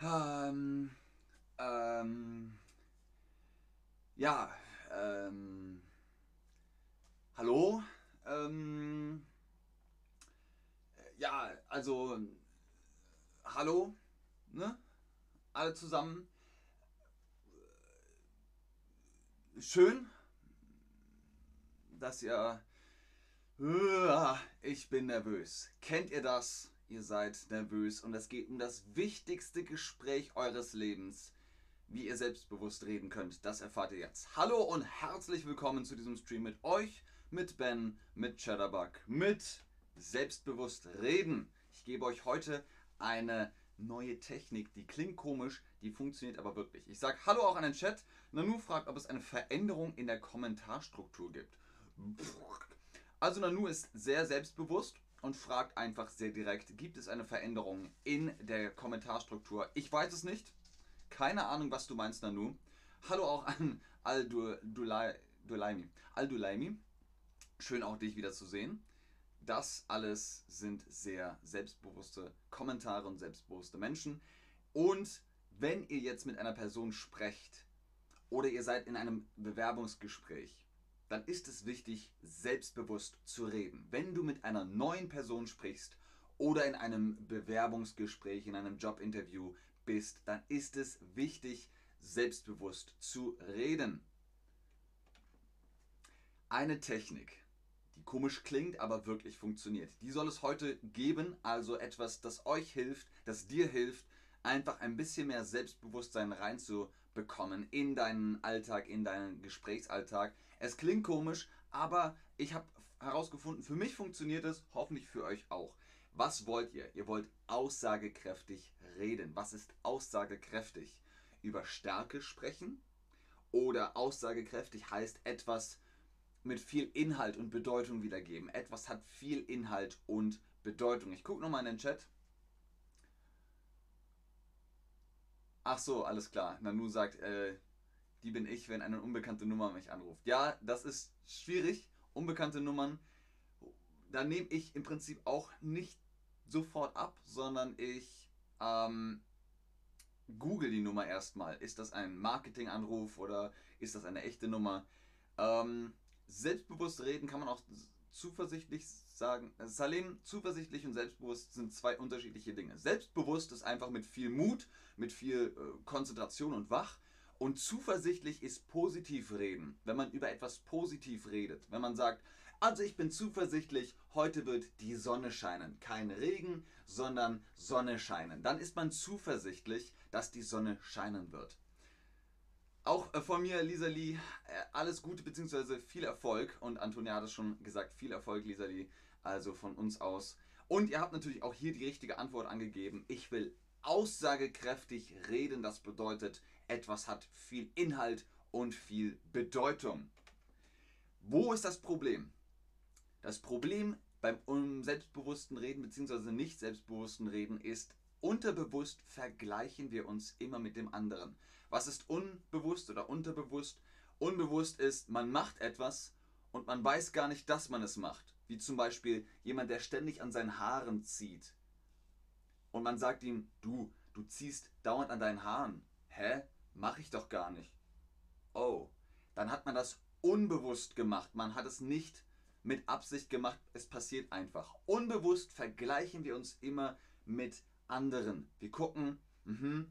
Ähm, ähm, ja, ähm, hallo? Ähm, ja, also, hallo, ne? Alle zusammen. Schön, dass ihr... Ich bin nervös. Kennt ihr das? Ihr seid nervös und es geht um das wichtigste Gespräch eures Lebens. Wie ihr selbstbewusst reden könnt, das erfahrt ihr jetzt. Hallo und herzlich willkommen zu diesem Stream mit euch, mit Ben, mit Cheddarbug, mit selbstbewusst reden. Ich gebe euch heute eine neue Technik, die klingt komisch, die funktioniert aber wirklich. Ich sage Hallo auch an den Chat. Nanu fragt, ob es eine Veränderung in der Kommentarstruktur gibt. Also Nanu ist sehr selbstbewusst und fragt einfach sehr direkt, gibt es eine Veränderung in der Kommentarstruktur? Ich weiß es nicht. Keine Ahnung, was du meinst, Nanu. Hallo auch an Al-Dulaimi. Al-Dulaimi. Schön auch dich wieder zu sehen. Das alles sind sehr selbstbewusste Kommentare und selbstbewusste Menschen. Und wenn ihr jetzt mit einer Person sprecht oder ihr seid in einem Bewerbungsgespräch dann ist es wichtig, selbstbewusst zu reden. Wenn du mit einer neuen Person sprichst oder in einem Bewerbungsgespräch, in einem Jobinterview bist, dann ist es wichtig, selbstbewusst zu reden. Eine Technik, die komisch klingt, aber wirklich funktioniert. Die soll es heute geben, also etwas, das euch hilft, das dir hilft, einfach ein bisschen mehr Selbstbewusstsein reinzubekommen in deinen Alltag, in deinen Gesprächsalltag. Es klingt komisch, aber ich habe herausgefunden, für mich funktioniert es, hoffentlich für euch auch. Was wollt ihr? Ihr wollt aussagekräftig reden. Was ist aussagekräftig? Über Stärke sprechen? Oder aussagekräftig heißt etwas mit viel Inhalt und Bedeutung wiedergeben. Etwas hat viel Inhalt und Bedeutung. Ich gucke nochmal in den Chat. Ach so, alles klar. Nanu sagt, äh, die bin ich, wenn eine unbekannte Nummer mich anruft. Ja, das ist schwierig. Unbekannte Nummern, da nehme ich im Prinzip auch nicht sofort ab, sondern ich ähm, google die Nummer erstmal. Ist das ein Marketinganruf oder ist das eine echte Nummer? Ähm, selbstbewusst reden kann man auch zuversichtlich sagen. Salim, zuversichtlich und selbstbewusst sind zwei unterschiedliche Dinge. Selbstbewusst ist einfach mit viel Mut, mit viel äh, Konzentration und wach. Und zuversichtlich ist positiv reden, wenn man über etwas positiv redet. Wenn man sagt, also ich bin zuversichtlich, heute wird die Sonne scheinen. Kein Regen, sondern Sonne scheinen. Dann ist man zuversichtlich, dass die Sonne scheinen wird. Auch äh, von mir, Lisa Lee, äh, alles Gute bzw. viel Erfolg. Und Antonia hat es schon gesagt, viel Erfolg, Lisa Lee. Also von uns aus. Und ihr habt natürlich auch hier die richtige Antwort angegeben. Ich will aussagekräftig reden. Das bedeutet, etwas hat viel Inhalt und viel Bedeutung. Wo ist das Problem? Das Problem beim selbstbewussten Reden bzw. nicht selbstbewussten Reden ist, unterbewusst vergleichen wir uns immer mit dem anderen. Was ist unbewusst oder unterbewusst? Unbewusst ist, man macht etwas und man weiß gar nicht, dass man es macht. Wie zum Beispiel jemand, der ständig an seinen Haaren zieht. Und man sagt ihm, du, du ziehst dauernd an deinen Haaren. Hä? Mach ich doch gar nicht. Oh, dann hat man das unbewusst gemacht. Man hat es nicht mit Absicht gemacht. Es passiert einfach. Unbewusst vergleichen wir uns immer mit anderen. Wir gucken, mh,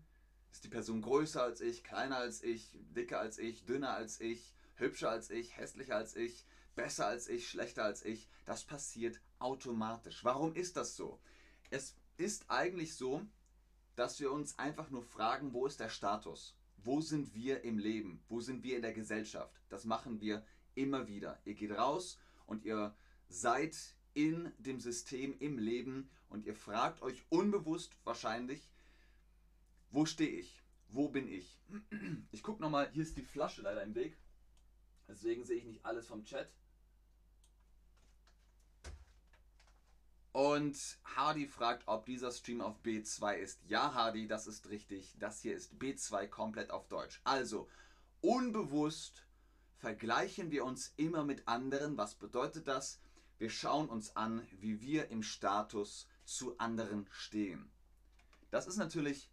ist die Person größer als ich, kleiner als ich, dicker als ich, dünner als ich, hübscher als ich, hässlicher als ich, besser als ich, schlechter als ich. Das passiert automatisch. Warum ist das so? Es ist eigentlich so, dass wir uns einfach nur fragen, wo ist der Status? Wo sind wir im Leben? Wo sind wir in der Gesellschaft? Das machen wir immer wieder. Ihr geht raus und ihr seid in dem System, im Leben und ihr fragt euch unbewusst wahrscheinlich, wo stehe ich? Wo bin ich? Ich gucke nochmal, hier ist die Flasche leider im Weg. Deswegen sehe ich nicht alles vom Chat. Und Hardy fragt, ob dieser Stream auf B2 ist. Ja, Hardy, das ist richtig. Das hier ist B2 komplett auf Deutsch. Also, unbewusst vergleichen wir uns immer mit anderen. Was bedeutet das? Wir schauen uns an, wie wir im Status zu anderen stehen. Das ist natürlich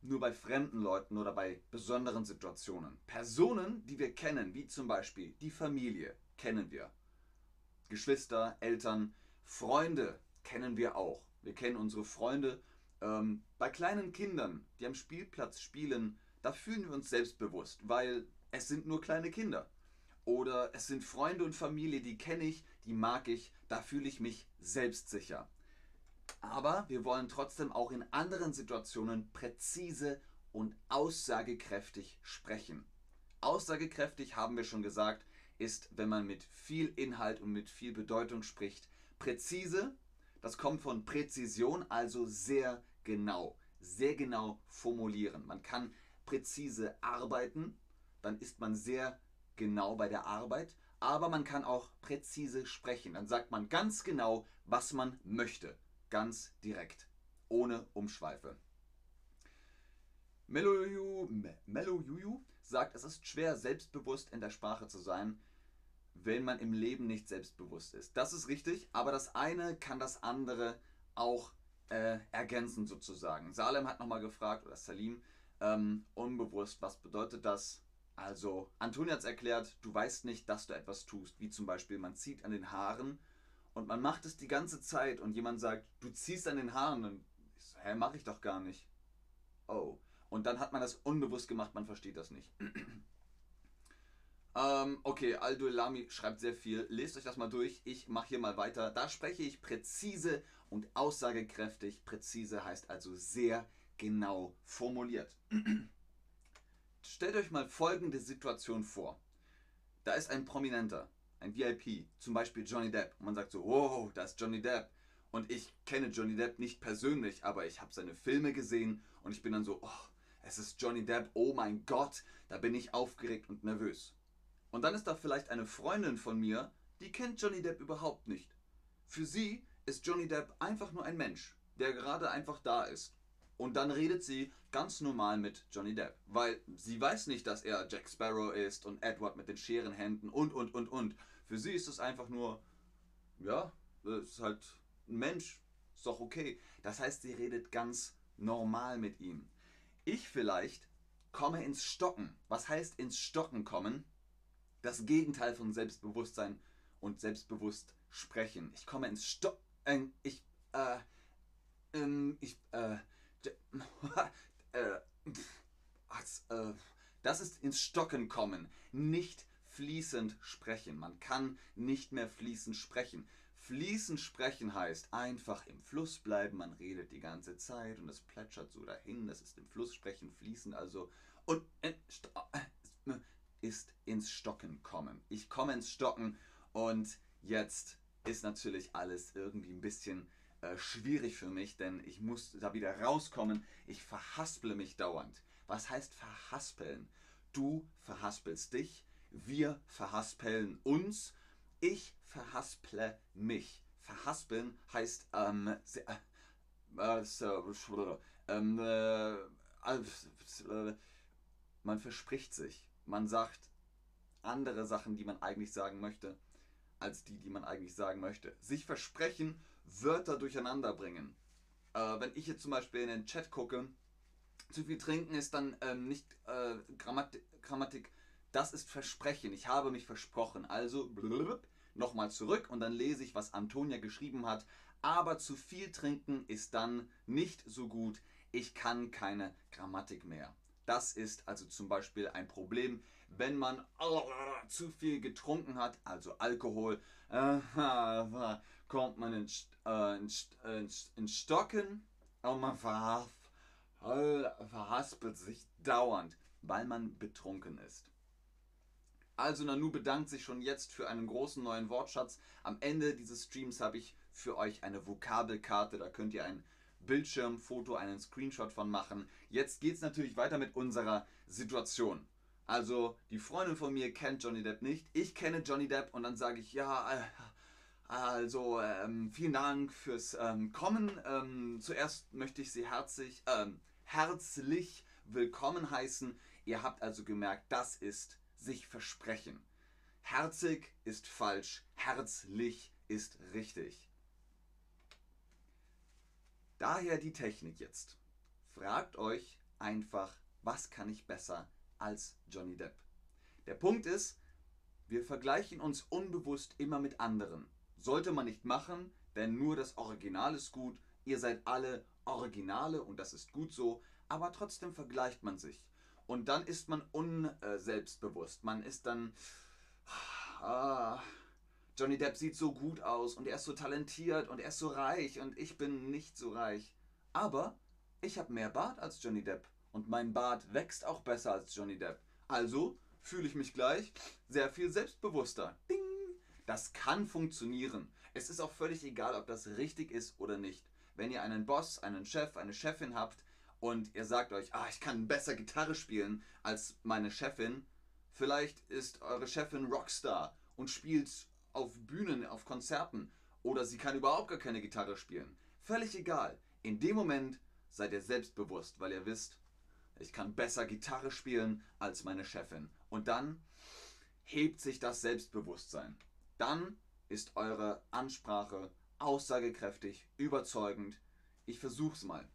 nur bei fremden Leuten oder bei besonderen Situationen. Personen, die wir kennen, wie zum Beispiel die Familie, kennen wir. Geschwister, Eltern, Freunde kennen wir auch. Wir kennen unsere Freunde. Ähm, bei kleinen Kindern, die am Spielplatz spielen, da fühlen wir uns selbstbewusst, weil es sind nur kleine Kinder. Oder es sind Freunde und Familie, die kenne ich, die mag ich, da fühle ich mich selbstsicher. Aber wir wollen trotzdem auch in anderen Situationen präzise und aussagekräftig sprechen. Aussagekräftig haben wir schon gesagt, ist, wenn man mit viel Inhalt und mit viel Bedeutung spricht. Präzise, das kommt von Präzision, also sehr genau, sehr genau formulieren. Man kann präzise arbeiten, dann ist man sehr genau bei der Arbeit, aber man kann auch präzise sprechen. Dann sagt man ganz genau, was man möchte ganz direkt, ohne Umschweife. Melojuju sagt, es ist schwer, selbstbewusst in der Sprache zu sein, wenn man im Leben nicht selbstbewusst ist. Das ist richtig, aber das eine kann das andere auch äh, ergänzen sozusagen. Salem hat nochmal gefragt, oder Salim, ähm, unbewusst, was bedeutet das? Also, Antonia hat es erklärt, du weißt nicht, dass du etwas tust, wie zum Beispiel, man zieht an den Haaren und man macht es die ganze Zeit und jemand sagt, du ziehst an den Haaren. Und ich so, hä, mach ich doch gar nicht. Oh. Und dann hat man das unbewusst gemacht, man versteht das nicht. Ähm, okay, Aldo Lami schreibt sehr viel. Lest euch das mal durch. Ich mache hier mal weiter. Da spreche ich präzise und aussagekräftig. Präzise heißt also sehr genau formuliert. Stellt euch mal folgende Situation vor. Da ist ein Prominenter ein VIP, zum Beispiel Johnny Depp. Und man sagt so, wow, da ist Johnny Depp. Und ich kenne Johnny Depp nicht persönlich, aber ich habe seine Filme gesehen und ich bin dann so, oh, es ist Johnny Depp, oh mein Gott, da bin ich aufgeregt und nervös. Und dann ist da vielleicht eine Freundin von mir, die kennt Johnny Depp überhaupt nicht. Für sie ist Johnny Depp einfach nur ein Mensch, der gerade einfach da ist. Und dann redet sie ganz normal mit Johnny Depp, weil sie weiß nicht, dass er Jack Sparrow ist und Edward mit den Scherenhänden und, und, und, und. Für sie ist es einfach nur, ja, ist halt ein Mensch, ist doch okay. Das heißt, sie redet ganz normal mit ihm. Ich vielleicht komme ins Stocken. Was heißt ins Stocken kommen? Das Gegenteil von Selbstbewusstsein und selbstbewusst sprechen. Ich komme ins Stocken. Äh, ich, äh, ähm, ich, äh, äh, äh, das ist ins Stocken kommen, nicht fließend sprechen. Man kann nicht mehr fließend sprechen. Fließend sprechen heißt einfach im Fluss bleiben, man redet die ganze Zeit und es plätschert so dahin, das ist im Fluss sprechen, fließen also und ist ins Stocken kommen. Ich komme ins Stocken und jetzt ist natürlich alles irgendwie ein bisschen äh, schwierig für mich, denn ich muss da wieder rauskommen. Ich verhasple mich dauernd. Was heißt verhaspeln? Du verhaspelst dich, wir verhaspeln uns. Ich verhasple mich. Verhaspeln heißt ähm, äh, so, ähm, äh, man verspricht sich. Man sagt andere Sachen, die man eigentlich sagen möchte, als die, die man eigentlich sagen möchte. Sich versprechen, Wörter durcheinander bringen. Äh, wenn ich jetzt zum Beispiel in den Chat gucke, zu viel trinken ist dann ähm, nicht äh, Grammatik, Grammatik das ist Versprechen. Ich habe mich versprochen. Also nochmal zurück und dann lese ich, was Antonia geschrieben hat. Aber zu viel trinken ist dann nicht so gut. Ich kann keine Grammatik mehr. Das ist also zum Beispiel ein Problem, wenn man zu viel getrunken hat, also Alkohol, äh, kommt man in, äh, in, in Stocken und man verhaspelt sich dauernd, weil man betrunken ist. Also Nanu bedankt sich schon jetzt für einen großen neuen Wortschatz. Am Ende dieses Streams habe ich für euch eine Vokabelkarte. Da könnt ihr ein Bildschirmfoto, einen Screenshot von machen. Jetzt geht es natürlich weiter mit unserer Situation. Also die Freundin von mir kennt Johnny Depp nicht. Ich kenne Johnny Depp und dann sage ich, ja, äh, also ähm, vielen Dank fürs ähm, Kommen. Ähm, zuerst möchte ich Sie herzlich, ähm, herzlich willkommen heißen. Ihr habt also gemerkt, das ist sich versprechen. Herzig ist falsch, herzlich ist richtig. Daher die Technik jetzt. Fragt euch einfach, was kann ich besser als Johnny Depp? Der Punkt ist, wir vergleichen uns unbewusst immer mit anderen. Sollte man nicht machen, denn nur das Original ist gut. Ihr seid alle Originale und das ist gut so, aber trotzdem vergleicht man sich. Und dann ist man unselbstbewusst. Man ist dann, ah, Johnny Depp sieht so gut aus und er ist so talentiert und er ist so reich und ich bin nicht so reich. Aber ich habe mehr Bart als Johnny Depp und mein Bart wächst auch besser als Johnny Depp. Also fühle ich mich gleich sehr viel selbstbewusster. Ding! Das kann funktionieren. Es ist auch völlig egal, ob das richtig ist oder nicht. Wenn ihr einen Boss, einen Chef, eine Chefin habt und ihr sagt euch, ah, ich kann besser Gitarre spielen als meine Chefin, vielleicht ist eure Chefin Rockstar und spielt auf Bühnen, auf Konzerten oder sie kann überhaupt gar keine Gitarre spielen. Völlig egal. In dem Moment seid ihr selbstbewusst, weil ihr wisst, ich kann besser Gitarre spielen als meine Chefin. Und dann hebt sich das Selbstbewusstsein. Dann ist eure Ansprache aussagekräftig, überzeugend. Ich versuch's mal.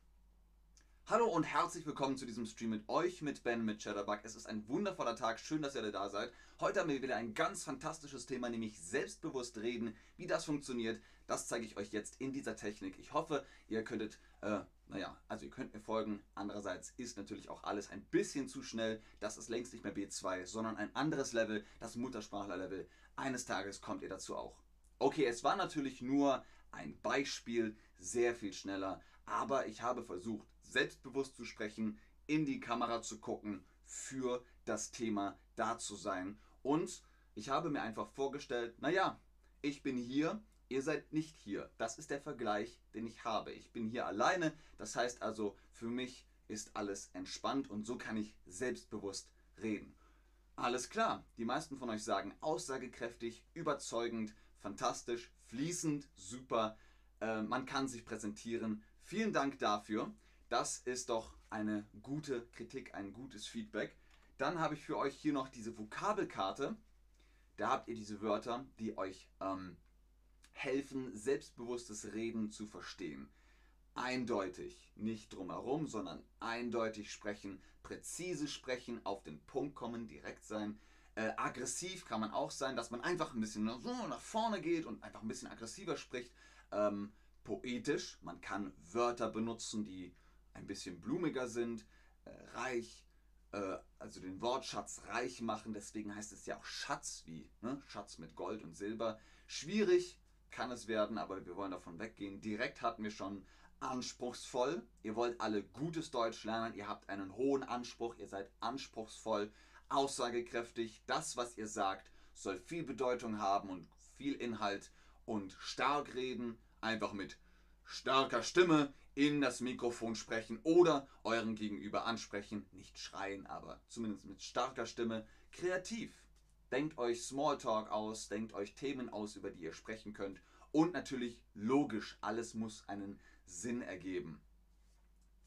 Hallo und herzlich willkommen zu diesem Stream mit euch, mit Ben, mit Cheddarbug. Es ist ein wundervoller Tag, schön, dass ihr alle da seid. Heute haben wir wieder ein ganz fantastisches Thema, nämlich selbstbewusst reden. Wie das funktioniert, das zeige ich euch jetzt in dieser Technik. Ich hoffe, ihr könntet, äh, naja, also ihr könnt mir folgen. Andererseits ist natürlich auch alles ein bisschen zu schnell. Das ist längst nicht mehr B2, sondern ein anderes Level, das Muttersprachler-Level. Eines Tages kommt ihr dazu auch. Okay, es war natürlich nur ein Beispiel, sehr viel schneller, aber ich habe versucht, selbstbewusst zu sprechen, in die Kamera zu gucken, für das Thema da zu sein. Und ich habe mir einfach vorgestellt, naja, ich bin hier, ihr seid nicht hier. Das ist der Vergleich, den ich habe. Ich bin hier alleine, das heißt also, für mich ist alles entspannt und so kann ich selbstbewusst reden. Alles klar, die meisten von euch sagen aussagekräftig, überzeugend, fantastisch, fließend, super. Äh, man kann sich präsentieren. Vielen Dank dafür. Das ist doch eine gute Kritik, ein gutes Feedback. Dann habe ich für euch hier noch diese Vokabelkarte. Da habt ihr diese Wörter, die euch ähm, helfen, selbstbewusstes Reden zu verstehen. Eindeutig, nicht drumherum, sondern eindeutig sprechen, präzise sprechen, auf den Punkt kommen, direkt sein. Äh, aggressiv kann man auch sein, dass man einfach ein bisschen so nach vorne geht und einfach ein bisschen aggressiver spricht. Ähm, poetisch, man kann Wörter benutzen, die ein bisschen blumiger sind, äh, reich, äh, also den Wortschatz reich machen, deswegen heißt es ja auch Schatz wie ne? Schatz mit Gold und Silber. Schwierig kann es werden, aber wir wollen davon weggehen. Direkt hatten wir schon anspruchsvoll. Ihr wollt alle gutes Deutsch lernen, ihr habt einen hohen Anspruch, ihr seid anspruchsvoll, aussagekräftig. Das, was ihr sagt, soll viel Bedeutung haben und viel Inhalt und stark reden, einfach mit starker Stimme in das Mikrofon sprechen oder euren Gegenüber ansprechen. Nicht schreien, aber zumindest mit starker Stimme. Kreativ. Denkt euch Smalltalk aus, denkt euch Themen aus, über die ihr sprechen könnt. Und natürlich logisch, alles muss einen Sinn ergeben.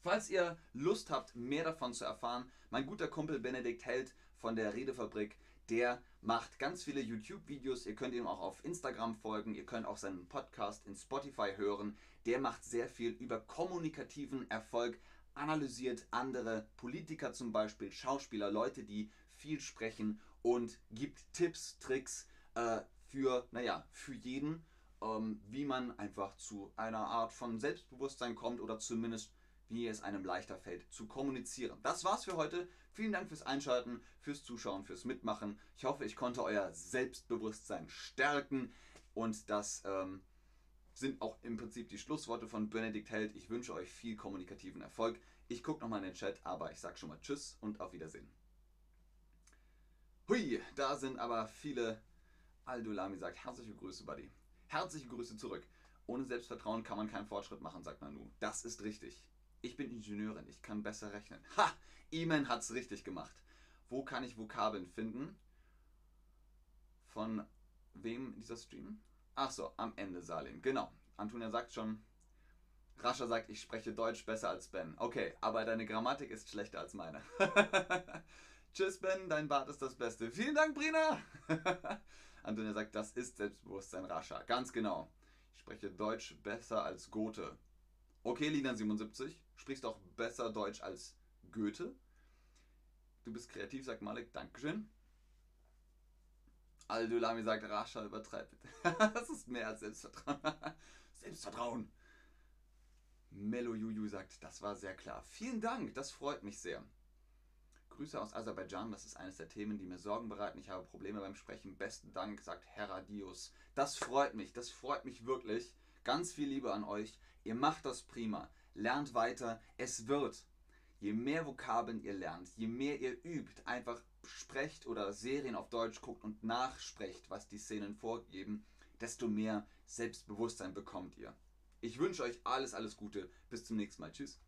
Falls ihr Lust habt, mehr davon zu erfahren, mein guter Kumpel Benedikt Held von der Redefabrik, der macht ganz viele YouTube-Videos. Ihr könnt ihm auch auf Instagram folgen. Ihr könnt auch seinen Podcast in Spotify hören. Der macht sehr viel über kommunikativen Erfolg, analysiert andere Politiker zum Beispiel, Schauspieler, Leute, die viel sprechen und gibt Tipps, Tricks äh, für, naja, für jeden, ähm, wie man einfach zu einer Art von Selbstbewusstsein kommt oder zumindest wie es einem leichter fällt zu kommunizieren. Das war's für heute. Vielen Dank fürs Einschalten, fürs Zuschauen, fürs Mitmachen. Ich hoffe, ich konnte euer Selbstbewusstsein stärken und das ähm, sind auch im Prinzip die Schlussworte von Benedikt Held. Ich wünsche euch viel kommunikativen Erfolg. Ich gucke nochmal in den Chat, aber ich sage schon mal Tschüss und auf Wiedersehen. Hui, da sind aber viele. Aldulami sagt herzliche Grüße, Buddy. Herzliche Grüße zurück. Ohne Selbstvertrauen kann man keinen Fortschritt machen, sagt Nanu. Das ist richtig. Ich bin Ingenieurin, ich kann besser rechnen. Ha! Iman hat's richtig gemacht. Wo kann ich Vokabeln finden? Von wem dieser Stream? Ach so, am Ende Salim. Genau. Antonia sagt schon. Rascha sagt, ich spreche Deutsch besser als Ben. Okay, aber deine Grammatik ist schlechter als meine. Tschüss, Ben, dein Bart ist das Beste. Vielen Dank, Brina. Antonia sagt, das ist Selbstbewusstsein, Rascha. Ganz genau. Ich spreche Deutsch besser als Gothe. Okay, Lina77, sprichst auch besser Deutsch als Goethe. Du bist kreativ, sagt Malik. Dankeschön. Aldulami sagt, Rascha übertreibt das ist mehr als Selbstvertrauen. Selbstvertrauen. Melo Juju sagt, das war sehr klar. Vielen Dank, das freut mich sehr. Grüße aus Aserbaidschan, das ist eines der Themen, die mir Sorgen bereiten. Ich habe Probleme beim Sprechen. Besten Dank, sagt Heradius. Das freut mich, das freut mich wirklich. Ganz viel Liebe an euch. Ihr macht das prima. Lernt weiter. Es wird. Je mehr Vokabeln ihr lernt, je mehr ihr übt, einfach sprecht oder Serien auf Deutsch guckt und nachsprecht, was die Szenen vorgeben, desto mehr Selbstbewusstsein bekommt ihr. Ich wünsche euch alles, alles Gute. Bis zum nächsten Mal. Tschüss.